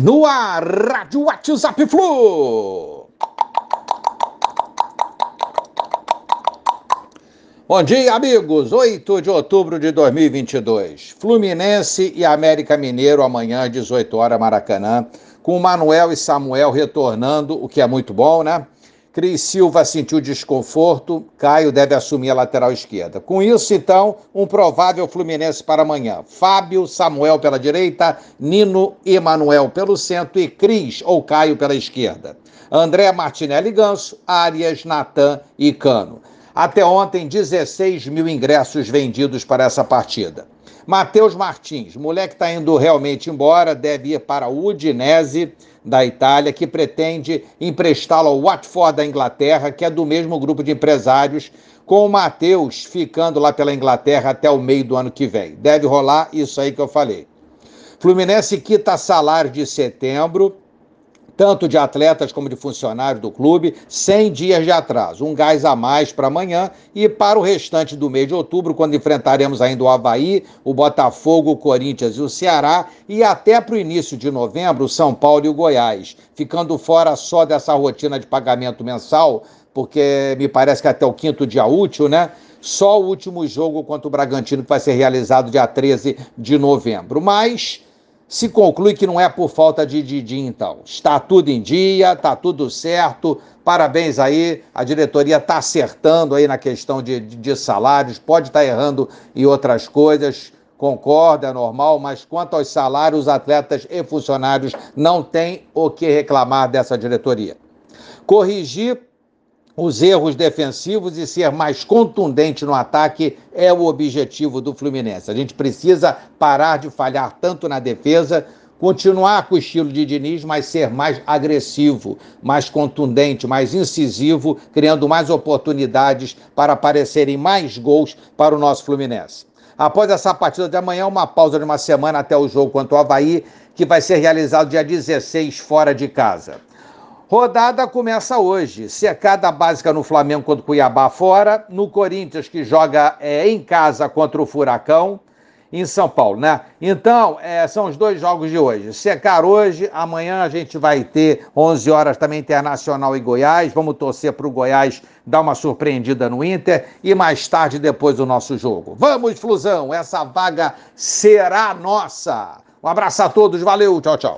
No ar, Rádio WhatsApp Flu. Bom dia, amigos. 8 de outubro de 2022. Fluminense e América Mineiro amanhã, 18 horas, Maracanã, com Manuel e Samuel retornando, o que é muito bom, né? Cris Silva sentiu desconforto, Caio deve assumir a lateral esquerda. Com isso, então, um provável Fluminense para amanhã. Fábio, Samuel pela direita, Nino e pelo centro e Cris ou Caio pela esquerda. André Martinelli Ganso, Arias, Natan e Cano. Até ontem, 16 mil ingressos vendidos para essa partida. Matheus Martins, moleque está indo realmente embora, deve ir para o Udinese da Itália, que pretende emprestá-lo ao Watford da Inglaterra, que é do mesmo grupo de empresários, com o Matheus ficando lá pela Inglaterra até o meio do ano que vem. Deve rolar isso aí que eu falei. Fluminense quita salário de setembro, tanto de atletas como de funcionários do clube, 100 dias de atraso, um gás a mais para amanhã e para o restante do mês de outubro, quando enfrentaremos ainda o Havaí, o Botafogo, o Corinthians e o Ceará, e até para o início de novembro, o São Paulo e o Goiás, ficando fora só dessa rotina de pagamento mensal, porque me parece que até o quinto dia útil, né? Só o último jogo contra o Bragantino que vai ser realizado dia 13 de novembro. Mas se conclui que não é por falta de Didi, então. Está tudo em dia, está tudo certo. Parabéns aí, a diretoria está acertando aí na questão de, de, de salários, pode estar tá errando em outras coisas, concordo, é normal, mas quanto aos salários, os atletas e funcionários não têm o que reclamar dessa diretoria. Corrigir os erros defensivos e ser mais contundente no ataque é o objetivo do Fluminense. A gente precisa parar de falhar tanto na defesa, continuar com o estilo de Diniz, mas ser mais agressivo, mais contundente, mais incisivo, criando mais oportunidades para aparecerem mais gols para o nosso Fluminense. Após essa partida de amanhã, uma pausa de uma semana até o jogo contra o Havaí, que vai ser realizado dia 16 fora de casa. Rodada começa hoje. Secada básica no Flamengo contra o Cuiabá fora. No Corinthians, que joga é, em casa contra o Furacão, em São Paulo, né? Então, é, são os dois jogos de hoje. Secar hoje, amanhã a gente vai ter 11 horas também Internacional e Goiás. Vamos torcer para o Goiás dar uma surpreendida no Inter e mais tarde depois o nosso jogo. Vamos, Flusão, essa vaga será nossa. Um abraço a todos, valeu, tchau, tchau.